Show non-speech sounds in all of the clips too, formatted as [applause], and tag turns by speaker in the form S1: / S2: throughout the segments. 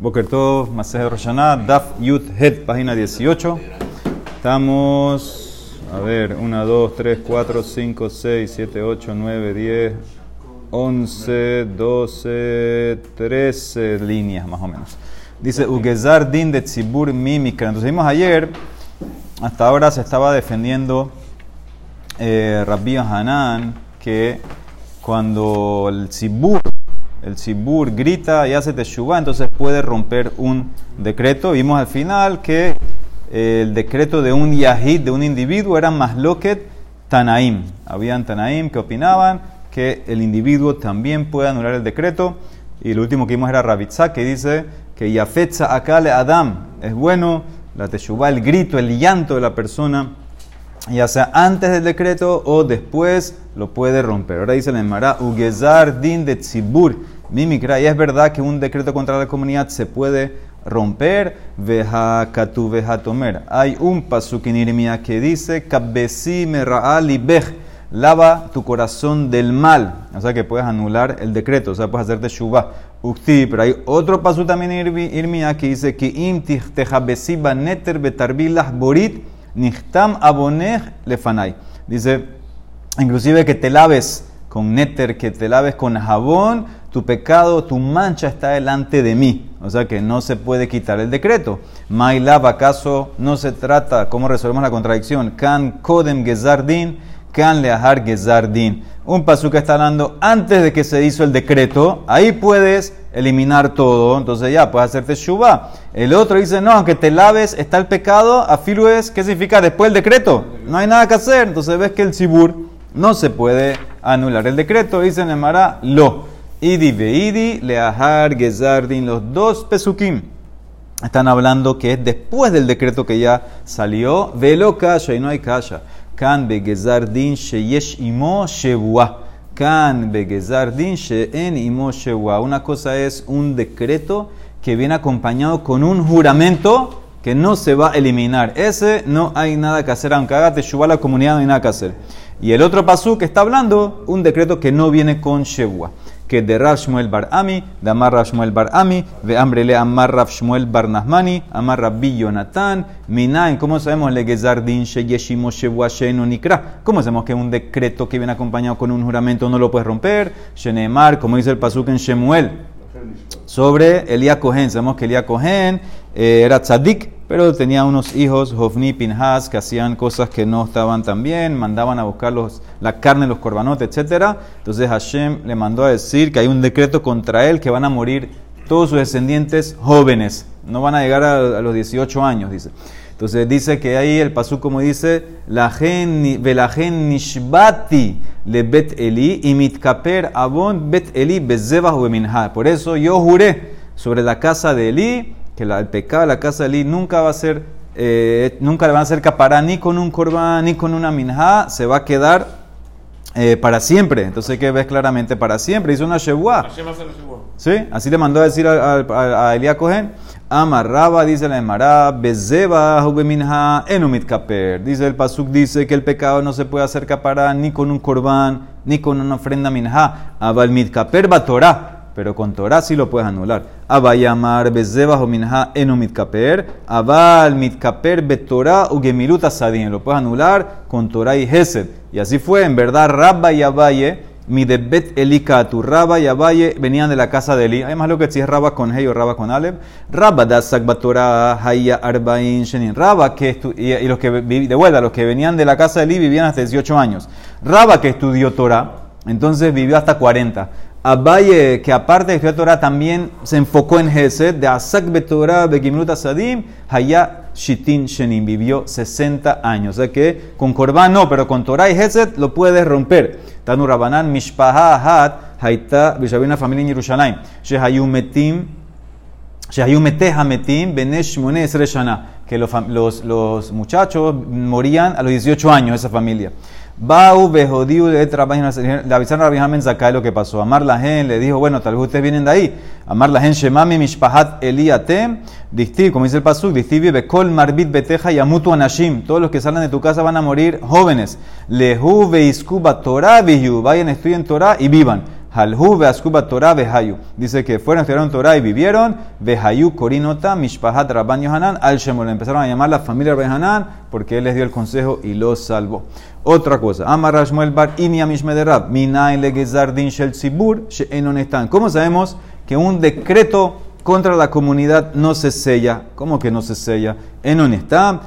S1: Boker Tov, Masej Roshaná, Daf Yut Het, página 18. Estamos, a ver, 1, 2, 3, 4, 5, 6, 7, 8, 9, 10, 11, 12, 13 líneas más o menos. Dice, Ugezar Din de Tzibur Mimikra. Entonces vimos ayer, hasta ahora se estaba defendiendo eh, Rabbi Hanan que cuando el Tzibur el Sibur grita y hace teshuva, entonces puede romper un decreto. Vimos al final que eh, el decreto de un yahid, de un individuo, era más loquet tanaim. Habían tanaim que opinaban que el individuo también puede anular el decreto. Y lo último que vimos era Rabitzá, que dice que yafetza akale adam. Es bueno la teshuva, el grito, el llanto de la persona, ya sea antes del decreto o después, lo puede romper. Ahora dice el Emara, ugezar din de tzibur mimikra. Y es verdad que un decreto contra la comunidad se puede romper, veja katu veja tomer. Hay un pasuk en que dice, kabesi lava tu corazón del mal. O sea que puedes anular el decreto, o sea, puedes hacerte shubá. Ukti, pero hay otro paso también en Irmia que dice que im neter betarbilah borit nihtam abonej lefanai. Dice, inclusive que te laves con néter, que te laves con jabón, tu pecado, tu mancha está delante de mí. O sea que no se puede quitar el decreto. Mailab, ¿acaso no se trata, cómo resolvemos la contradicción? Kan kodem gezardin, kan leahar gezardin. Un que está dando antes de que se hizo el decreto, ahí puedes eliminar todo, entonces ya puedes hacerte shuba. El otro dice, no, aunque te laves, está el pecado, afilu es, ¿qué significa? Después del decreto, no hay nada que hacer. Entonces ves que el sibur no se puede anular el decreto, dice Nemara, lo. Idi veidi leahar gezardin, los dos pesukim. Están hablando que es después del decreto que ya salió, velo kasha y no hay kasha. Kan begezardin sheyesh imo shebua. Kan begezardin sheen imo shebua. Una cosa es un decreto que viene acompañado con un juramento que no se va a eliminar. Ese no hay nada que hacer, aunque haga teshuva la comunidad, no hay nada que hacer. Y el otro pasú que está hablando, un decreto que no viene con Shebua. Que de Rav Bar Ami, de Amar Rav Bar Ami, de Ambrele Amar Rav Bar Nahmani, Amar Rabbi Yonatan, Minain, ¿cómo sabemos? Le Gezardin Sheyeshimo Shebua Sheno Nikra. ¿Cómo sabemos que un decreto que viene acompañado con un juramento no lo puedes romper? Shenemar, como dice el pasuk en Shemuel, sobre Elías Cohen. Sabemos que Elías Cohen eh, era tzadik, pero tenía unos hijos, Hofni, Pinhas, que hacían cosas que no estaban tan bien, mandaban a buscar los, la carne, los corbanotes, etc. Entonces Hashem le mandó a decir que hay un decreto contra él que van a morir todos sus descendientes jóvenes, no van a llegar a, los 18 años, dice. Entonces dice que ahí el pasú como dice, la gen nishbati le bet eli y mitkaper abon bet eli bezebah Por eso yo juré sobre la casa de Eli que el pecado de la casa de Eli nunca va a ser, eh, nunca le van a hacer capará ni con un corbán ni con una minja, se va a quedar eh, para siempre. Entonces que ves claramente para siempre. Hizo una shebuá. ¿Sí? Así le mandó a decir a, a, a Elías Cohen. Amarraba, dice la Emara, Bezeba, minha Enumit Kaper. Dice el Pasuk, dice que el pecado no se puede hacer capará ni con un corbán, ni con una ofrenda minja. Abal mit Kaper Torah pero con Torah sí lo puedes anular. Abayamar bezeba o minha eno abal mitkaper betorah asadin. Lo puedes anular con Torah y Hesed. Y así fue, en verdad, Rabba y Abaye, mi debet tu Rabba y Abaye venían de la casa de Eli. Además, lo que si es Rabba con Hey o Rabba con Aleb. Rabba da Torah haya arbain shenin. Rabba que y, y los que de vuelta, los que venían de la casa de Eli vivían hasta 18 años. Rabba que estudió Torah, entonces vivió hasta 40. Abaye, que aparte de estudiar Torah, también se enfocó en Gesed, de Asak Betorah, Bekimlut Asadim, Haya Shitin Shenim, vivió 60 años. O sea que con Korban no, pero con Torah y Gesed lo puedes romper. Tanu Rabanan, Mishpaha Hat, Haita, había familia en Yerushalayim, Shehayu Metim, Shehayu Meteha Metim, Benesh Mone que los, los, los muchachos morían a los 18 años, esa familia. Bau Behodiu le avisaron a Rabbi Zakai lo que pasó. Amar la gen le dijo, bueno, tal vez ustedes vienen de ahí. Amar la gen Shemami Mishpahat Eliatem, Distiv, como dice el Pasuk, Distiv Bekol Marbit Beteja Yamutu Anashim. Todos los que salen de tu casa van a morir jóvenes. Lehu Veiskuba Torah Vayan, estudien Torah y vivan. Halhu veaskuba Torah vehayu. Dice que fueron, estudiaron Torah y vivieron. Vehayu korinota mishpahat rabban Yohanan al Shemol. Empezaron a llamar la familia de Hanan porque él les dio el consejo y los salvó. Otra cosa. Amar Rashmuel bar inia mishmederab. Minain legezar din shel tzibur she'enon están. ¿Cómo sabemos que un decreto contra la comunidad no se sella. ¿Cómo que no se sella? En un estam,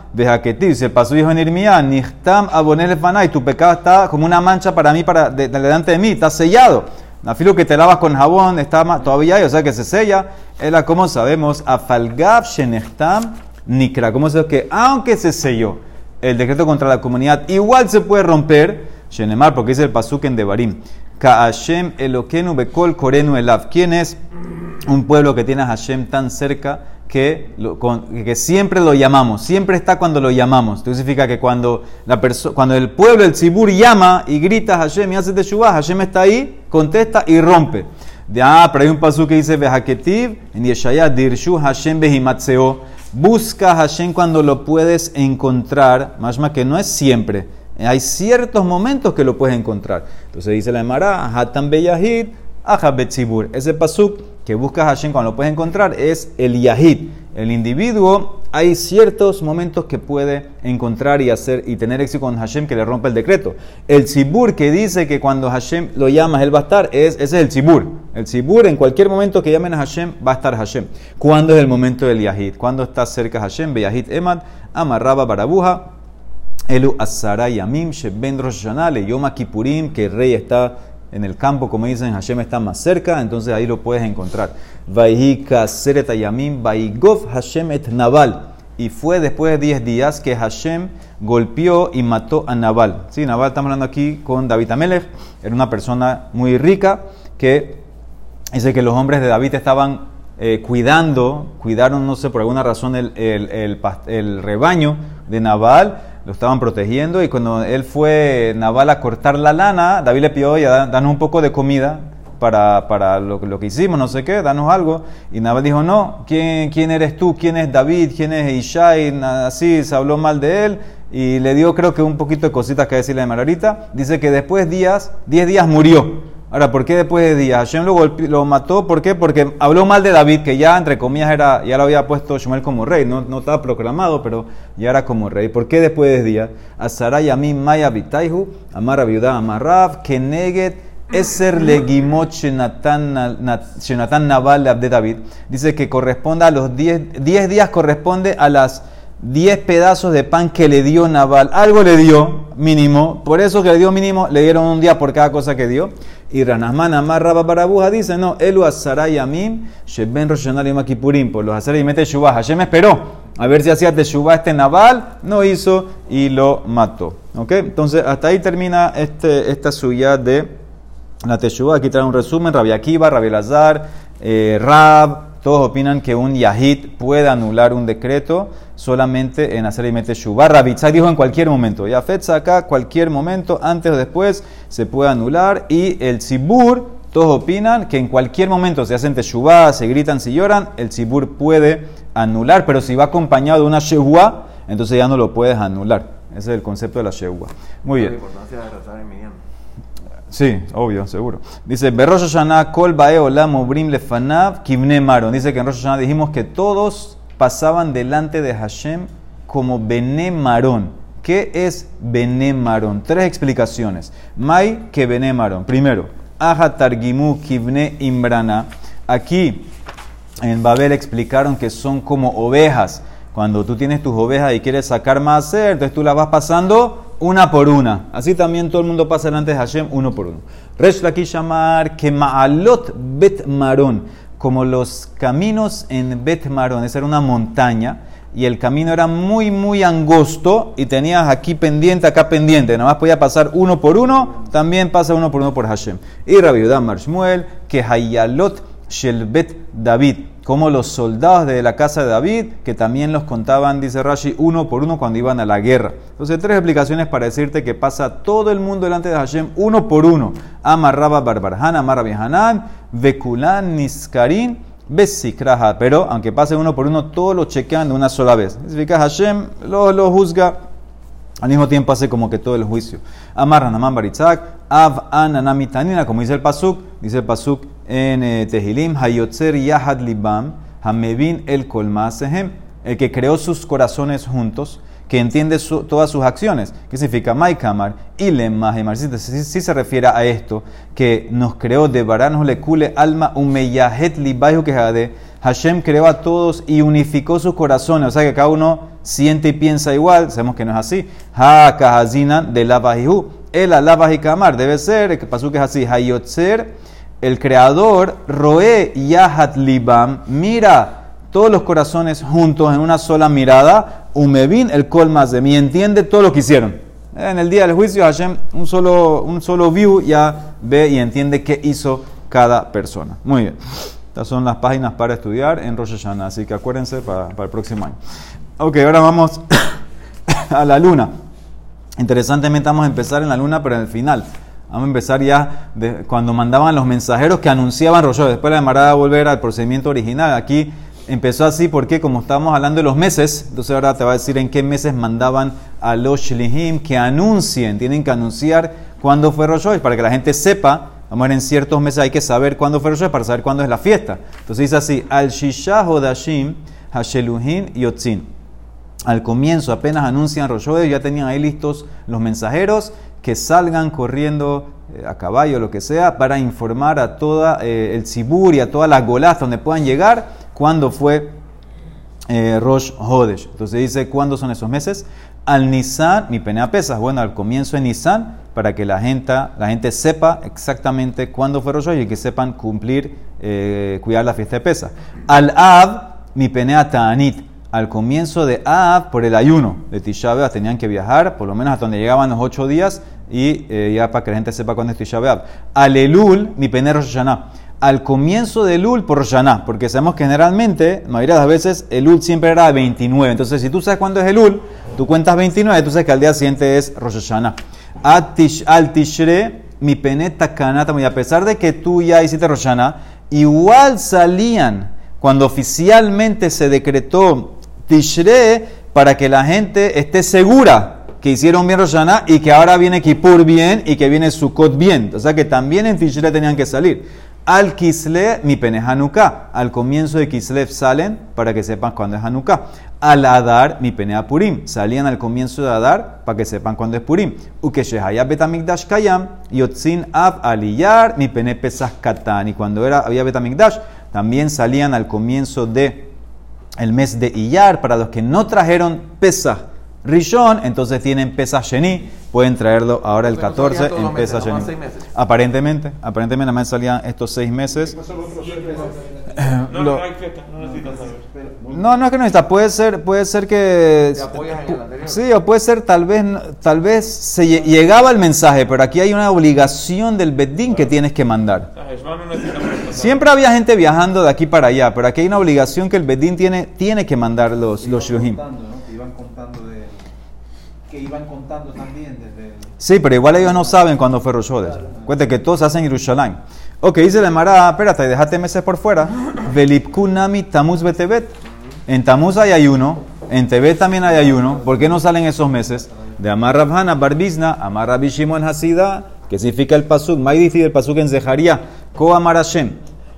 S1: ti se pasó dijo en Irmía, nistam abonel y tu pecado está como una mancha para mí, para delante de mí, está sellado. La filo que te lavas con jabón está todavía ahí, o sea que se sella. Era como sabemos, afalgav shenechtam nikra. ¿Cómo sabemos que aunque se selló el decreto contra la comunidad, igual se puede romper? Shenemar, porque dice el pasuk en Devarim. Kaashem elokenu bekol korenu elav. ¿Quién es? un pueblo que tiene a Hashem tan cerca que, que siempre lo llamamos, siempre está cuando lo llamamos. Esto significa que cuando, la cuando el pueblo, el Tzibur, llama y grita Hashem y hace Teshuvah, Hashem está ahí, contesta y rompe. Ah, pero hay un paso que dice, Vehaketiv, en Yeshaya, Dirshu Hashem Behimatseo. Busca a Hashem cuando lo puedes encontrar, más que no es siempre. Hay ciertos momentos que lo puedes encontrar. Entonces dice la Emara, Hatan Beyahid, Ahabetzibur. Ese pasuk que buscas Hashem cuando lo puedes encontrar es el Yahid. El individuo, hay ciertos momentos que puede encontrar y hacer y tener éxito con Hashem que le rompe el decreto. El Tzibur que dice que cuando Hashem lo llamas, él va a estar, es, ese es el Tzibur. El Tzibur, en cualquier momento que llamen a Hashem, va a estar Hashem. ¿Cuándo es el momento del Yahid? ¿Cuándo está cerca Hashem? Yahid Emad, amarraba barabuja, elu asara yamim, sheben rosh yom kippurim, que el rey está en el campo, como dicen, Hashem está más cerca, entonces ahí lo puedes encontrar. Hashem et Naval. Y fue después de 10 días que Hashem golpeó y mató a Naval. Sí, Naval estamos hablando aquí con David Amelech, era una persona muy rica que dice que los hombres de David estaban eh, cuidando, cuidaron, no sé, por alguna razón el, el, rebaño de Naval lo estaban protegiendo y cuando él fue Naval a cortar la lana, David le pidió, ya danos un poco de comida para, para lo, lo, que hicimos, no sé qué, danos algo. Y Naval dijo, no, ¿quién, quién eres tú? ¿Quién es David? ¿Quién es Ishai? Así se habló mal de él y le dio creo que un poquito de cositas que decirle de Margarita. Dice que después días, 10 días murió. Ahora, ¿por qué después de días? Hashem lo, lo, mató, ¿por qué? Porque habló mal de David, que ya, entre comillas, era, ya lo había puesto Shmuel como rey. No, no estaba proclamado, pero ya era como rey. ¿Por qué después de días? Asaray Yamim Maya Vitaihu, Amar Viuda Keneget, Eser Legimot Naval de David. Dice que corresponde a los 10 días, corresponde a las 10 pedazos de pan que le dio Naval. Algo le dio, mínimo. Por eso que le dio mínimo, le dieron un día por cada cosa que dio. Y Ranasman Amar Rabba Barabuja dice, no, Elu Asaray Amim, Sheben Roshanal y Makipurim, por los Asaray y Mete Shubah. Hashem esperó a ver si hacía Teshuvah este Naval, no hizo y lo mató. ¿Ok? Entonces, hasta ahí termina este, esta suya de la Teshuvah. Aquí trae un resumen, Rabbi Akiva, Rabbi Lazar, eh, Rab, todos opinan que un Yahid puede anular un decreto solamente en hacer y mete Shubá. Rabitzai dijo en cualquier momento. Yafet acá, cualquier momento, antes o después, se puede anular. Y el Sibur, todos opinan que en cualquier momento se hacen teshuvah, se gritan, se lloran, el Sibur puede anular. Pero si va acompañado de una Shehua, entonces ya no lo puedes anular. Ese es el concepto de la Shehua. Muy bien. Sí, obvio, seguro. Dice, Berrosh Hashanah kol bae olam obrim lefanav kivne maron. Dice que en Rosh Hashanah dijimos que todos pasaban delante de Hashem como Bene Marón. ¿Qué es Bene Marón? Tres explicaciones. Mai que Bene Marón. Primero, Aja Targimu Kivne Imbrana. Aquí en Babel explicaron que son como ovejas. Cuando tú tienes tus ovejas y quieres sacar más entonces tú las vas pasando una por una. Así también todo el mundo pasa delante de Hashem uno por uno. Resh aquí llamar que Maalot Bet Marón, como los caminos en Bet Marón, esa era una montaña y el camino era muy, muy angosto y tenías aquí pendiente, acá pendiente. Nada más podía pasar uno por uno, también pasa uno por uno por Hashem. Y Rabbi Marshmuel, que Hayalot Shelbet David como los soldados de la casa de David, que también los contaban, dice Rashi, uno por uno cuando iban a la guerra. Entonces, tres explicaciones para decirte que pasa todo el mundo delante de Hashem, uno por uno. Amarraba Barbarhan, Amarra Hanan, Bekulan, Niskarin, Besikraha. Pero, aunque pase uno por uno, todos lo chequean de una sola vez. Significa Hashem lo, lo juzga al mismo tiempo hace como que todo el juicio. Amar Hanamán Baritzak, Av Ananamitanina, como dice el Pasuk, dice el Pasuk en eh, Tehilim, Hayotzer Yahad Libam, Hamevin el Kolmasehem, el que creó sus corazones juntos, que entiende todas sus acciones. ¿Qué significa? Maikamar y Lemahemar. Si, si, se refiere a esto, que nos creó de Baranos le cule alma un meyahet libayu que Hashem creó a todos y unificó sus corazones. O sea que cada uno siente y piensa igual. Sabemos que no es así. Ha kahazina de lavajihu. El debe ser, el que que es así. Hayotzer, el creador, roe yahat libam. Mira todos los corazones juntos en una sola mirada, Umevin, el colmas de mí, entiende todo lo que hicieron. En el día del juicio, Hashem, un solo, un solo view ya ve y entiende qué hizo cada persona. Muy bien. Estas son las páginas para estudiar en Rosh Hashanah, así que acuérdense para, para el próximo año. Ok, ahora vamos [coughs] a la luna. Interesantemente vamos a empezar en la luna, pero en el final. Vamos a empezar ya cuando mandaban los mensajeros que anunciaban Rosh Después la demarada volver al procedimiento original. Aquí Empezó así porque como estábamos hablando de los meses, entonces ahora te va a decir en qué meses mandaban a los shlihim que anuncien, tienen que anunciar cuándo fue Rosh para que la gente sepa, vamos a ver en ciertos meses hay que saber cuándo fue Rosh para saber cuándo es la fiesta. Entonces dice así, al Shisha Hodashim Hasheluhin Yotzin. Al comienzo apenas anuncian Rosh ya tenían ahí listos los mensajeros que salgan corriendo eh, a caballo, lo que sea, para informar a toda eh, el Sibur y a todas las golas donde puedan llegar cuándo fue eh, Rosh Hodesh. Entonces dice, ¿cuándo son esos meses? Al Nisan, mi penea pesas. Bueno, al comienzo de Nisan, para que la gente, la gente sepa exactamente cuándo fue Rosh Hodesh y que sepan cumplir, eh, cuidar la fiesta de Pesas. Al Av, mi penea Ta'anit. Al comienzo de Av, por el ayuno de Tisha tenían que viajar, por lo menos hasta donde llegaban los ocho días, y eh, ya para que la gente sepa cuándo es Tisha Al Elul, mi penea Rosh al comienzo del Ul por Roshaná, porque sabemos que generalmente, la mayoría de las veces, el Ul siempre era 29. Entonces, si tú sabes cuándo es el Ul, tú cuentas 29, tú sabes que al día siguiente es Rosh Hashanah. Al Tishre, mi peneta kanata, y a pesar de que tú ya hiciste Rosh igual salían cuando oficialmente se decretó Tishre para que la gente esté segura que hicieron bien Rosh y que ahora viene Kippur bien y que viene Sukkot bien. O sea que también en Tishre tenían que salir. Al Kisle, mi pene Hanukkah. Al comienzo de Kislev salen para que sepan cuándo es Hanukkah. Al Adar, mi pene Purim. Salían al comienzo de Adar para que sepan cuándo es Purim. Ukeshehaya Betamikdash Kayam. Yotzin Ab Aliyar, mi pene Pesach Katan. Y cuando era, había Betamikdash, también salían al comienzo de el mes de Iyar. Para los que no trajeron Pesach Rishon, entonces tienen Pesach Sheni pueden traerlo ahora el 14 en Pesach Aparentemente, aparentemente nada más salían estos seis meses. No, no, hay fiesta. No, no es que no necesita, puede ser, puede ser que sí, o puede ser tal vez, tal vez se llegaba el mensaje, pero aquí hay una obligación del Bedín que tienes que mandar. Siempre había gente viajando de aquí para allá, pero aquí hay una obligación que el Bedín tiene, tiene que mandar los, los Shuhim que iban contando también desde... Sí, pero igual ellos no saben cuándo fue Rosh Cuente que todos hacen Yerushalayim. Ok, dice la Mara, espérate, déjate meses por fuera. [clears throat] Velipkunami Tamuz Betebet. En Tamuz hay ayuno, en Tebet también hay ayuno. ¿Por qué no salen esos meses? De Amar Rabhana, Barbizna, Amar Rabbi Shimon Hasida, que significa el pasuk. Maidifi el pasuk en Zeharia. Ko Amar Hashem,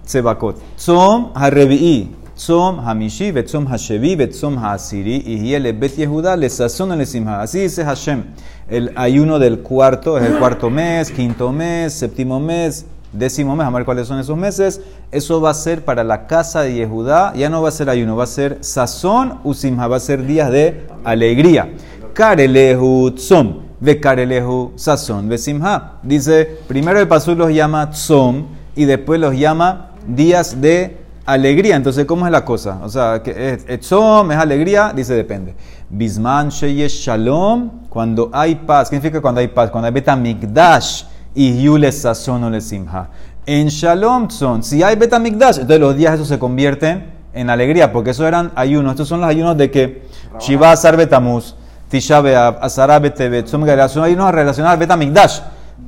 S1: Tzebakot. Tzom Harevi'i. Tzom Hamishi, Betzom Hashevi, Betzom Hasiri, y le Bet Yehuda, le sazon le simha. Así dice Hashem. El ayuno del cuarto, es el cuarto mes, quinto mes, séptimo mes, décimo mes, a ver cuáles son esos meses. Eso va a ser para la casa de Yehudá, ya no va a ser ayuno, va a ser sazón usimha, va a ser días de alegría. Karelehu tzom, ve karelehu sazón, ve simha. Dice, primero el pasú los llama tzom y después los llama días de alegría. Entonces, ¿cómo es la cosa? O sea, que es, es alegría, dice depende. Bisman sheyesh shalom, cuando hay paz. ¿Qué significa cuando hay paz? Cuando hay betamigdash y yule sazon le simha. En shalom son, si hay betamigdash, entonces los días esos se convierten en alegría, porque eso eran ayunos. Estos son los ayunos de que Shiva Asar Betamuz, Tisha Be'ab, Asara Betebet, son ayunos relacionados al betamigdash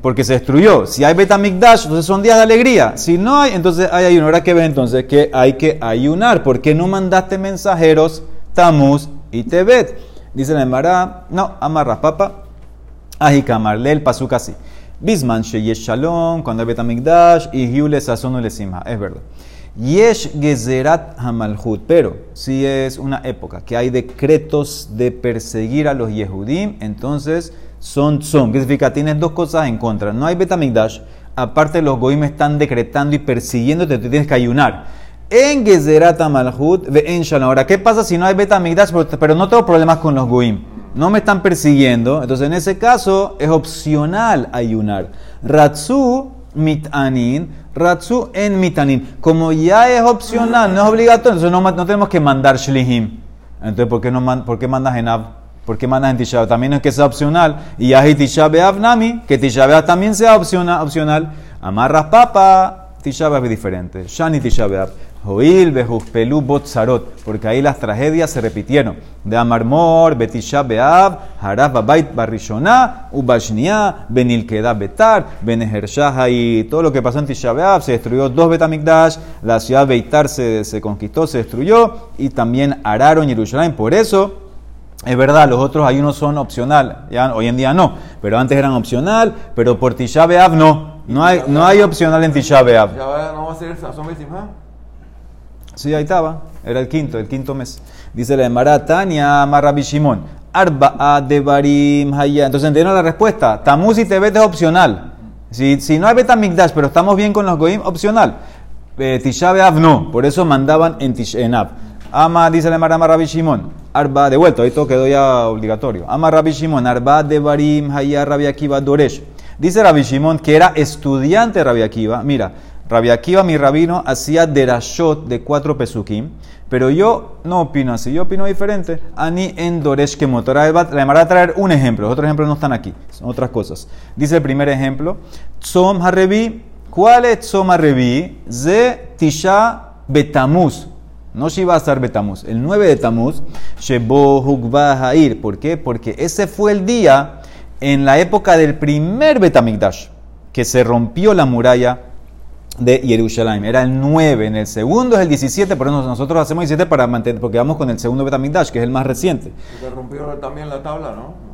S1: porque se destruyó. Si hay Betamigdash, entonces son días de alegría. Si no hay, entonces hay ayuno. Ahora que ve entonces que hay que ayunar. ¿Por qué no mandaste mensajeros Tamuz y Tebet? Dice la Emara, no, amarras papa. Ajikamar, lee el pasuk así. Bisman sheyesh shalom, cuando hay betamigdash, y hiule sazonu le simha. Es verdad. Yesh gezerat hamalhut, pero si es una época que hay decretos de perseguir a los Yehudim, entonces son son. ¿Qué significa? Tienes dos cosas en contra. No hay betamigdash, aparte los goim están decretando y persiguiéndote, tú tienes que ayunar. En gezerat hamalhut, en shalom. Ahora, ¿qué pasa si no hay betamigdash, pero no tengo problemas con los goim? No me están persiguiendo, entonces en ese caso es opcional ayunar. Ratsu mitanin, ratsu en mitanin. Como ya es opcional, no es obligatorio, entonces no, no tenemos que mandar shlihim. Entonces, ¿por qué, no, por qué mandas en Av? ¿Por qué mandas en También es que sea opcional. Y hay Tisha Nami, que Tisha también sea opcional. opcional. Amarras papa, Tisha es diferente. Shani Tisha. Joil, Bejuspelu, Botzarot, porque ahí las tragedias se repitieron. De Amarmor, Betisha Beab, Haraf Babait Barishona, Ubashnia, Benilkeda Betar, Benehershah y todo lo que pasó en Tisha Beab, se destruyó dos Betamikdash, la ciudad Beitar se, se conquistó, se destruyó, y también Araron y Yerushalayim. Por eso, es verdad, los otros ayunos son opcional, ya, hoy en día no, pero antes eran opcional, pero por Tisha Beab no. No hay, no hay opcional en Tisha Beab.
S2: ¿No va a ser
S1: Sí, ahí estaba. Era el quinto, el quinto mes. Dice la Maratania, Marabi Shimon. Arba de Barim Haya. Entonces entendieron la respuesta. Tamuz y Tebet es opcional. Si, si no hay Betamigdash, pero estamos bien con los Goim, opcional. Eh, Tisha no. Por eso mandaban en, tish, Ama, dice la Mara Rabbi. Arba, de vuelta, todo quedó ya obligatorio. Ama Rabbi Shimon. Arba de Barim Haya Rabbi Akiva Doresh. Dice Rabbi Shimon que era estudiante de. Mira. Rabbi Akiva, mi rabino, hacía derashot de cuatro pesukim, pero yo no opino así, yo opino diferente. Ani en Doresh que motora. Le a traer un ejemplo, los otros ejemplos no están aquí, son otras cosas. Dice el primer ejemplo, Tzom Harevi, ¿cuál es Tzom Harevi? Ze Tisha Betamuz. No Shiva a estar Betamuz. El 9 de Tamuz, Shebo Hugba Hair. ¿Por qué? Porque ese fue el día en la época del primer Betamigdash, que se rompió la muralla de Jerusalén. Era el 9, en el segundo es el 17, pero nosotros hacemos 17 para mantener, porque vamos con el segundo Betamigdash, que es el más reciente.
S2: Se rompió también la tabla, ¿no?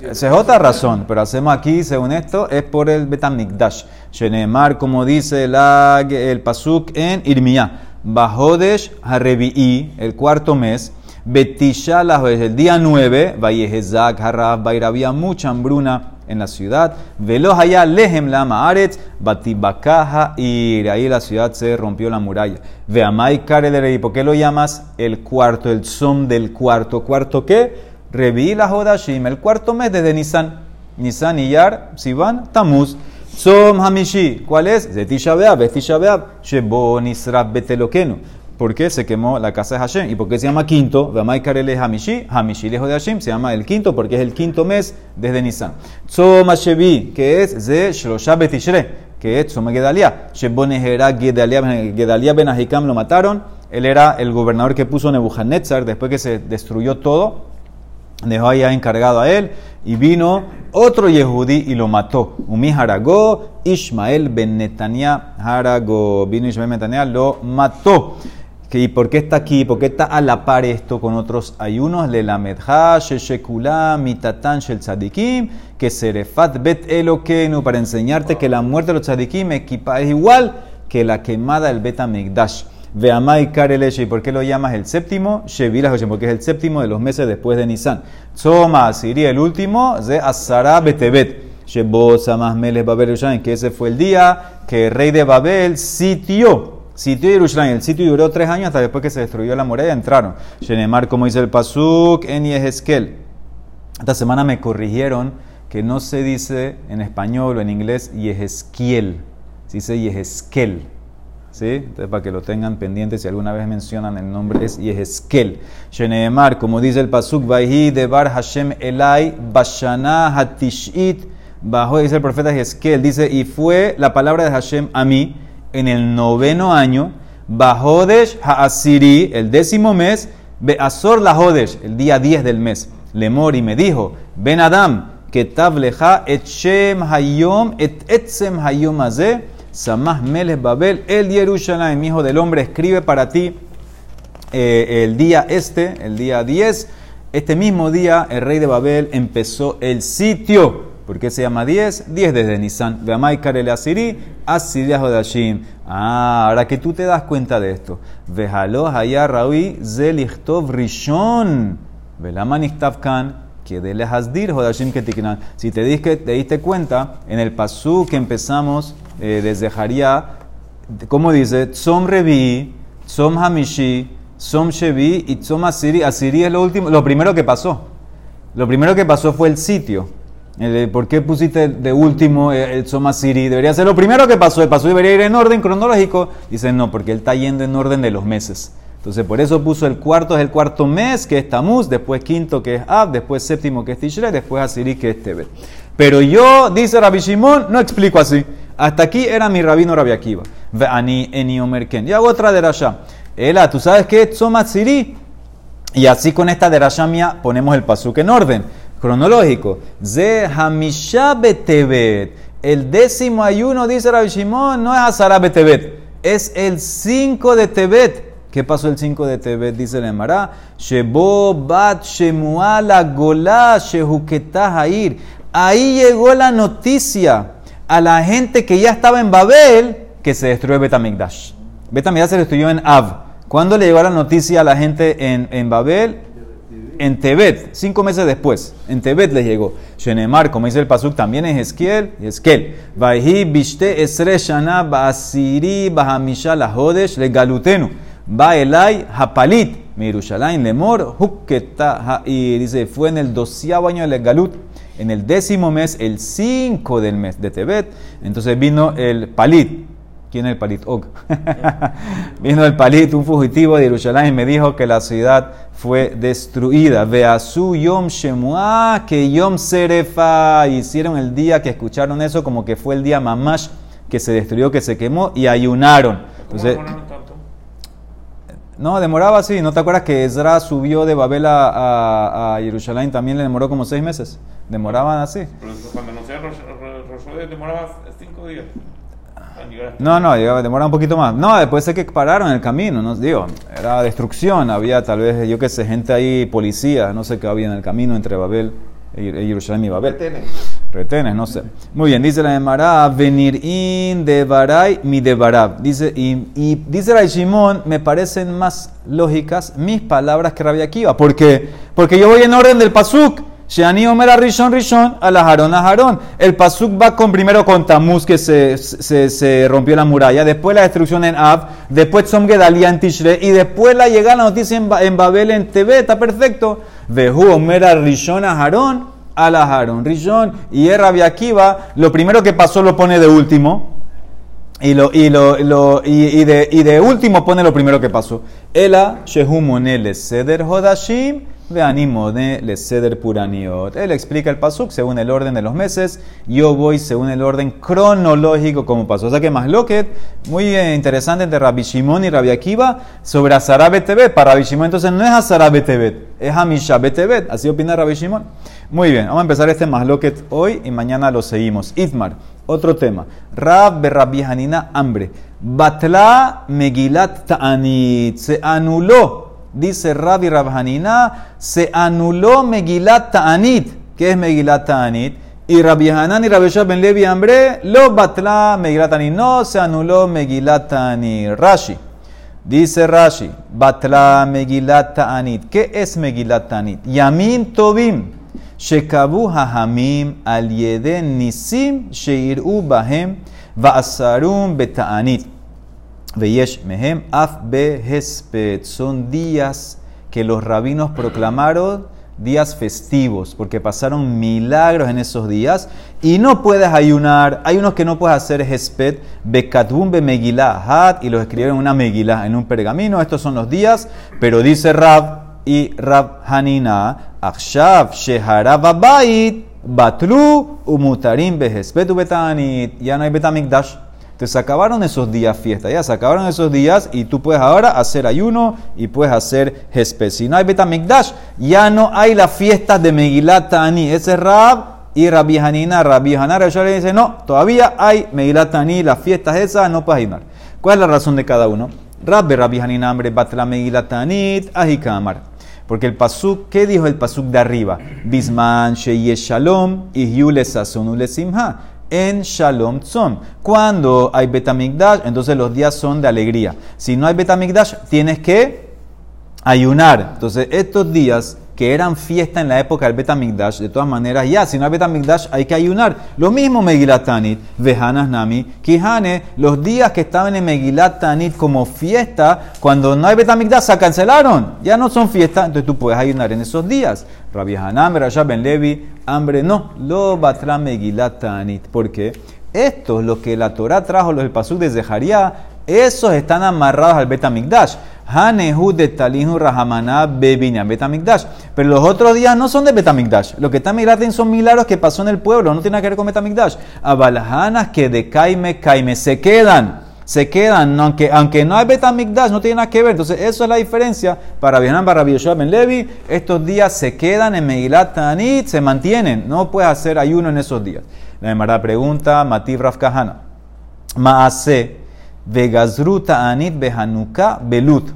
S1: Esa es otra razón, pero hacemos aquí, según esto, es por el Betamigdash. Shenemar, como dice la, el Pasuk en Irmiyah. Bajodesh Harevi'i, el cuarto mes. Betisha, el día 9. Vayehezak, Harab, había mucha hambruna en la ciudad. Veloz allá lehem la maaretz, batibakaja y ahí la ciudad se rompió la muralla. Veamai karelere, ¿por qué lo llamas el cuarto, el som del cuarto? ¿Cuarto qué? Revi la Jodashim, el cuarto mes desde Nisan. Nisan, Iyar, Sivan, Tamuz. Som Hamishi, ¿cuál es? Zetisha Beab, Zetisha Beab, Shebo Nisrab Betelokenu. ¿Por qué se quemó la casa de Hashem? ¿Y por qué se llama quinto? Karele Hamishi, Hamishi lejos de Hashem, se llama el quinto porque es el quinto mes desde Nisan. Tzoma Shevi, que es Ze Shlosha Betishre, que es Tzoma Gedalia. Shebonehera Gedalia, Ben Ahikam lo mataron. Él era el gobernador que puso Nebuchadnezzar después que se destruyó todo. Dejó allá encargado a él y vino otro Yehudí y lo mató. Umi Haragó, Ishmael Ben Netanya Haragó. Vino Ishmael Ben lo mató. ¿Y por qué está aquí? ¿Por qué está a la par esto con otros ayunos? Le la sheshekula, mitatan shel tzadikim, que serefat bet elokenu, para enseñarte que la muerte de los tzadikim es igual que la quemada del bet amigdash. Veamai kareleche, ¿y por qué lo llamas el séptimo? Shevila porque es el séptimo de los meses después de Nisan. Tzoma, Siria, el último, de Asara betebet. Shebo Samah Melech Babel que ese fue el día que el rey de Babel sitió Sitio de Jerusalén, el sitio duró tres años hasta después que se destruyó la muralla, entraron. Shenemar, como dice el Pasuk, en Yehezkel. Esta semana me corrigieron que no se dice en español o en inglés Yehezkiel, se dice Yehezkel. ¿Sí? Entonces, para que lo tengan pendiente, si alguna vez mencionan el nombre, es Yehezkel. Shenemar, como dice el Pasuk, Vaihi Debar Hashem Elai Bashana Hatishit, bajo, dice el profeta Yehezkel, dice, y fue la palabra de Hashem a mí en el noveno año, Bahodesh Haasiri, el décimo mes, Beazor la Hodesh, el día 10 del mes. Lemor y me dijo, Ben Adam, que tableja et Shem Hayom et Etzem Hayom Azeh, Samah Melech Babel, el Yerushalayim, hijo del hombre, escribe para ti eh, el día este, el día 10, Este mismo día el rey de Babel empezó el sitio. ¿Por qué se llama 10? 10 desde Nisan. Veamai Karele Asiri, Asiria Hodashim. Ah, ahora que tú te das cuenta de esto. Vejalo Haya Raui Zelichtov Rishon. Velaman Kan que de Hasdir Hodashim Ketiknan. Si te, diste, te cuenta, en el pasú que empezamos eh, desde Haria, ¿cómo dice? Tzom Revi, Tzom Hamishi, Tzom Shevi y Tzom Asiri. Asiri es lo, último, lo primero que pasó. Lo primero que pasó fue el sitio. ¿Por qué pusiste de último el Tzom Asiri? Debería ser lo primero que pasó. El pasú debería ir en orden cronológico. Dice no, porque él está yendo en orden de los meses. Entonces, por eso puso el cuarto, es el cuarto mes, que es Tamuz, después quinto, que es Ab, después séptimo, que es Tishrei, después Asiri, que es Tebet. Pero yo, dice Rabbi Shimon, no explico así. Hasta aquí era mi rabino Rabbi Akiva. Ani eni omerken. Y hago otra de Rasha. Ela, ¿tú sabes qué es Asiri? Y así con esta de Rasha mía ponemos el pasuk en orden cronológico. Ze hamisha. El décimo ayuno, dice Rabbi Shimon, no es Azara betebet. Es el 5 de Tebet. ¿Qué pasó el 5 de Tebet? Dice el Emara. Shebo bat shemuala gola shehuketahair. Ahí llegó la noticia a la gente que ya estaba en Babel que se destruyó Betamigdash. Betamigdash se destruyó en Av. ¿Cuándo le llegó la noticia a la gente en, en Babel? En Tebet, cinco meses después. En Tebet les llegó. Shenemar, como dice el Pasuk, también es Esquiel. Esquiel. Vaihi bishte esre shana ba'asiri bahamisha la hodesh le galutenu. Va Elai Hapalit, Mirushalayim Lemor, Huketa, y dice, fue en el doceavo año del Galut, en el décimo mes, el 5 del mes de Tebet, entonces vino el Palit. ¿Quién es el Palit? Og. [laughs] vino el Palit, un fugitivo de Jerusalén, y me dijo que la ciudad fue destruida. Veasu Yom Shemua, que Yom Serefa. Hicieron el día que escucharon eso como que fue el día Mamash que se destruyó, que se quemó, y ayunaron. Entonces, no, demoraba así. ¿No te acuerdas que Ezra subió de Babel a, a, Jerusalén? También le demoró como seis meses. Demoraban así.
S3: Pero cuando no se demoraba cinco días.
S1: No, no, demoraba un poquito más. No, después sé que pararon el camino, no digo, era destrucción, había tal vez, yo qué sé, gente ahí, policía, no sé qué había en el camino entre Babel Jerusalén y Babel. Retenes, no sé. Muy bien, dice la Emara, venir in de Baray mi de Barab. Dice, y, y dice la Shimon, me parecen más lógicas mis palabras que Rabia Akiva. ¿Por qué? Porque yo voy en orden del Pasuk. Sheani Omer Rishon Rishon, a la a Jarón. El Pasuk va con, primero con Tamuz, que se, se, se, rompió la muralla, después la destrucción en Av, después Tzom Gedalia en Tishre, y después la llegada la noticia en, en Babel en TV, está perfecto. Vehu Omer Rishon a Jarón Rishon y Rabbi Akiva, lo primero que pasó lo pone de último. Y, lo, y, lo, lo y, de, y, de, último pone lo primero que pasó. Ela Shehumone le Seder Hodashim Veanimone le Seder Puraniot. Él explica el pasuk según el orden de los meses. Yo voy según el orden cronológico como pasó. O sea que más loquet, muy eh, interesante entre Rabbi Shimon y Rabbi Akiva sobre Azara Betebet. Para Rabbi Shimon entonces no es Azara Betebet, es Hamisha Betebet. Así opina Rabbi Shimon. Muy bien, vamos a empezar este Mahloket hoy y mañana lo seguimos. Itmar, otro tema. Rab Rabbi Hanina, hambre. Batla Megilat Ta'anit. Se anuló, dice Rabbi Hanina, se anuló Megilat Ta'anit. ¿Qué es Megilat Ta'anit? Y Rabbi Hanan y Rabbi Ben Levi hambre, lo batla Megilat. No se anuló Megilat Ta'anit. Rashi. Dice Rashi, Batla Megilat Ta'anit. ¿Qué es Megilat Ta'anit? Yamim Tobim. Shekabu Hahamim al Yeden Nisim Sheiru Bahem Va'asarum Beta'anit. Veyesh Mehem Af Behespet. Son días que los rabinos proclamaron días festivos, porque pasaron milagros en esos días y no puedes ayunar. Hay unos que no puedes hacer Hesped, Bekatbum be Megillah Hat, y los escribieron en una Megillah, en un pergamino. Estos son los días, pero dice Rab, y Rab Hanina, Akshav Sheharab Batlu, Umutarim Behespetu Betanit. Ya no hay Betamikdash. Entonces se acabaron esos días fiesta, ya se acabaron esos días y tú puedes ahora hacer ayuno y puedes hacer Hesped. Si no hay Betamikdash, ya no hay las fiestas de Megilat Tani. Ese es Rab y Rabbi Hanina. Rabbi Hanina le dice, no, todavía hay Megilat Tani, las fiestas esas no puedes ayunar. ¿Cuál es la razón de cada uno? Rabbi Rabbi Hanina, hambre, Batla Megilat Tanit, Ajikamar. Porque el pasuk, ¿qué dijo el pasuk de arriba? Bisman sheye shalom y simha. En shalom tzom. Cuando hay betamigdash, entonces los días son de alegría. Si no hay betamigdash, tienes que ayunar. Entonces estos días que eran fiesta en la época del Betamigdash, de todas maneras, ya, si no hay Betamigdash, hay que ayunar. Lo mismo Megilat Tanit, Vejanas Nami, Kihane, los días que estaban en Megilat Tanit como fiesta, cuando no hay Betamigdash, se cancelaron. Ya no son fiesta, entonces tú puedes ayunar en esos días. Rabbi Hanam, Rashab Ben Levi, hambre, no, lo batra Megilat Tanit. porque Esto es lo que la Torah trajo, los del de Zeharia, esos están amarrados al Betamigdash. Hanehu de Talinu Rahamana Bebinia Betamigdash. Pero los otros días no son de Betamigdash. Lo que está migraten son milagros que pasó en el pueblo, no tiene que ver con Betamigdash. Abalahanas que de Caime Caime se quedan. Se quedan, aunque, aunque no hay Betamigdash, no tiene nada que ver. Entonces, eso es la diferencia. Para Vietnam, para Yoshua Ben Levi, estos días se quedan en Megilat Tanit, se mantienen. No puedes hacer ayuno en esos días. La Emara pregunta, Mativ Rafkahana. Maase, Vegazruta Anit Behanuka Belut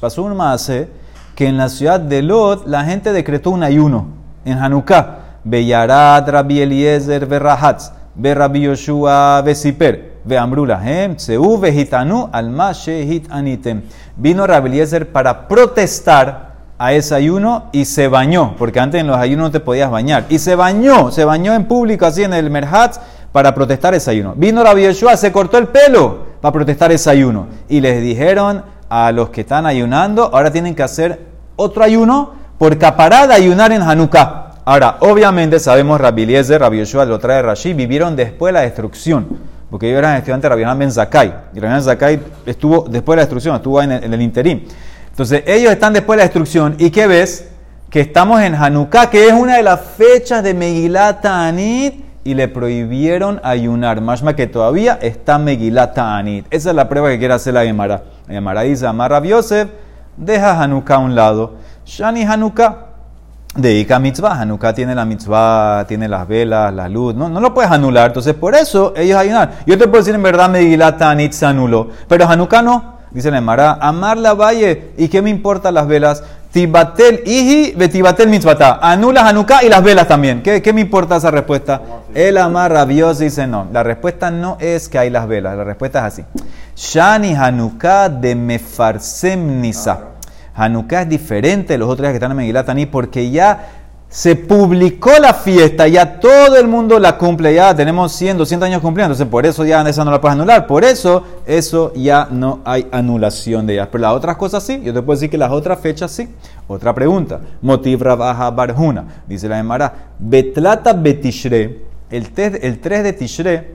S1: pasó un maase que en la ciudad de Lot la gente decretó un ayuno en Hanukkah. Beyarat Rabbi Eliezer Berrahatz, Berrabi Yoshua Besiper, Beambrulahem, Seu Vehitanu, Alma Shehit Anitem. Vino Rabbi Eliezer para protestar a ese ayuno y se bañó, porque antes en los ayunos no te podías bañar. Y se bañó, se bañó en público así en el Merhatz para protestar ese ayuno. Vino Rabbi Yoshua, se cortó el pelo para protestar ese ayuno. Y les dijeron, a los que están ayunando, ahora tienen que hacer otro ayuno por capará de ayunar en Hanukkah. Ahora, obviamente sabemos, Rabbi Eliezer, Rabbi Yoshua, lo trae Rashi, vivieron después de la destrucción. Porque ellos eran estudiantes de Rabbi Ben Zakai. Y Rabbi Ben Zakai estuvo después de la destrucción, estuvo en en el interín. Entonces, ellos están después de la destrucción. ¿Y qué ves? Que estamos en Hanukkah, que es una de las fechas de Megilat Anit, y le prohibieron ayunar. Más que todavía está Megilat Anit. Esa es la prueba que quiere hacer la Gemara. La dice, Amar Yosef, deja Hanukkah a un lado. Shani Hanukkah, dedica mitzvah. Hanukkah tiene la mitzvah, tiene las velas, la luz. No, no lo puedes anular. Entonces, por eso ellos ayunan. Yo te puedo decir en verdad, Megilat Anit se anuló. Pero Hanukkah no. Dice la Emara, amar la valle. ¿Y qué me importan las velas? Tibatel iji betibatel mitzvata. Anula Hanukkah y las velas también. ¿Qué, ¿Qué, me importa esa respuesta? El amar rabioso dice no. La respuesta no es que hay las velas. La respuesta es así. Shani Hanukkah de Mefarsem Nisa. Hanukkah es diferente de los otros días que están en Megilatani porque ya se publicó la fiesta, ya todo el mundo la cumple, ya tenemos 100, 200 años cumpliendo, entonces por eso ya esa no la puedes anular, por eso eso ya no hay anulación de ellas. Pero las otras cosas sí, yo te puedo decir que las otras fechas sí. Otra pregunta, motiv rabaja barjuna, dice la Emara, betlata betishre, el, el 3 de Tishre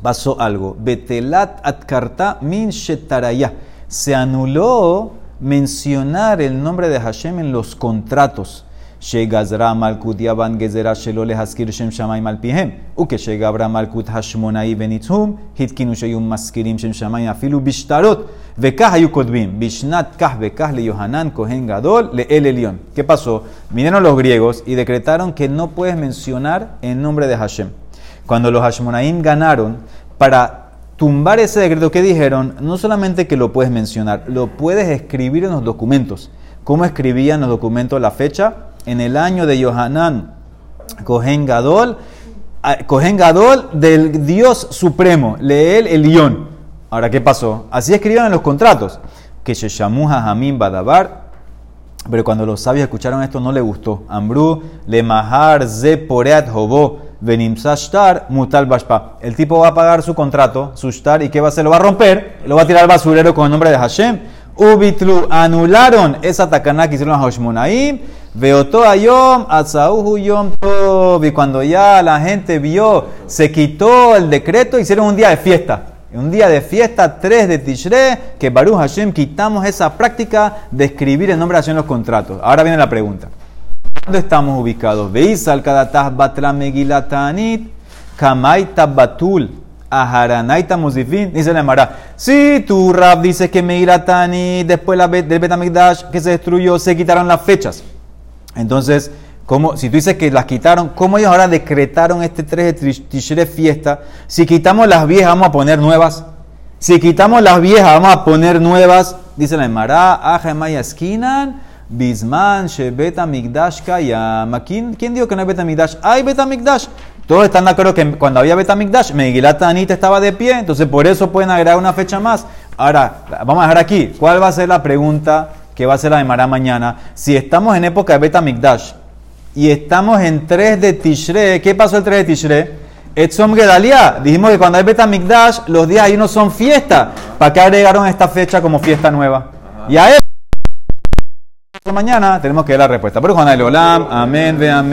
S1: pasó algo, betelat atkarta min shetaraya, se anuló mencionar el nombre de Hashem en los contratos. שגזרה מלכות יוון גזרה שלא להזכיר שם שמיים על פיהם, וכשגברה מלכות השמונאי וניצום, התקינו שהיו מזכירים שם שמיים אפילו בשטרות, וכך היו כותבים, בשנת כך וכך ליוחנן כהן גדול לאל עליון. ¿Qué pasó? Vinieron los griegos y decretaron que no puedes mencionar el nombre de Hashem. Cuando los Hashmonaim ganaron, para tumbar ese decreto que dijeron, no solamente que lo puedes mencionar, lo puedes escribir en los documentos. ¿Cómo escribían los documentos la fecha? En el año de Yohanan Cohen Gadol, Cohen Gadol del Dios Supremo, Leel el León. Ahora, ¿qué pasó? Así escribían en los contratos, que Sheshamuha Hamim Badabar, pero cuando los sabios escucharon esto no le gustó. Ambrú, le mahar ze poreat hobo, venim sashtar, mutal bashpa. El tipo va a pagar su contrato, su shtar, y ¿qué va a hacer? Lo va a romper, lo va a tirar al basurero con el nombre de Hashem. Ubitlu, anularon esa takana que hicieron los Hashmonaim Veotó ayom, atzauhu yom tov. Y cuando ya la gente vio, se quitó el decreto, hicieron un día de fiesta. Un día de fiesta, 3 de Tishre, que Baruch Hashem quitamos esa práctica de escribir el nombre de Hashem en los contratos. Ahora viene la pregunta. ¿Dónde estamos ubicados? Veis al kadatah batra megilatanit, kamaita batul, aharanaita musifin. Dice la Mara, si tu rab dice que megilatanit, después del Betamigdash que se destruyó, se quitaron las fechas. Entonces, ¿cómo, si tú dices que las quitaron, ¿cómo ellos ahora decretaron este 3 de Tishre fiesta? Si quitamos las viejas, vamos a poner nuevas. Si quitamos las viejas, vamos a poner nuevas. Dice la Emara, Ajemaya esquinan, Bisman Shebet Amigdash Kayama. ¿Quién, ¿Quién dijo que no hay Bet Amigdash? Hay Bet Amigdash. Todos están de acuerdo que cuando había Bet Amigdash, Megilat Tanit estaba de pie, entonces por eso pueden agregar una fecha más. Ahora, vamos a dejar aquí. ¿Cuál va a ser la pregunta que va a ser la de Mará mañana? Si estamos en época de Bet Amigdash y estamos en 3 de Tishre, ¿qué pasó el 3 de Tishre? Etzom Gedalia. Dijimos que cuando hay Bet Amigdash, los días ahí no son fiesta. ¿Para qué agregaron esta fecha como fiesta nueva? Y a eso mañana tenemos que ver la respuesta. Pero Juan Olam, amén, ve amén.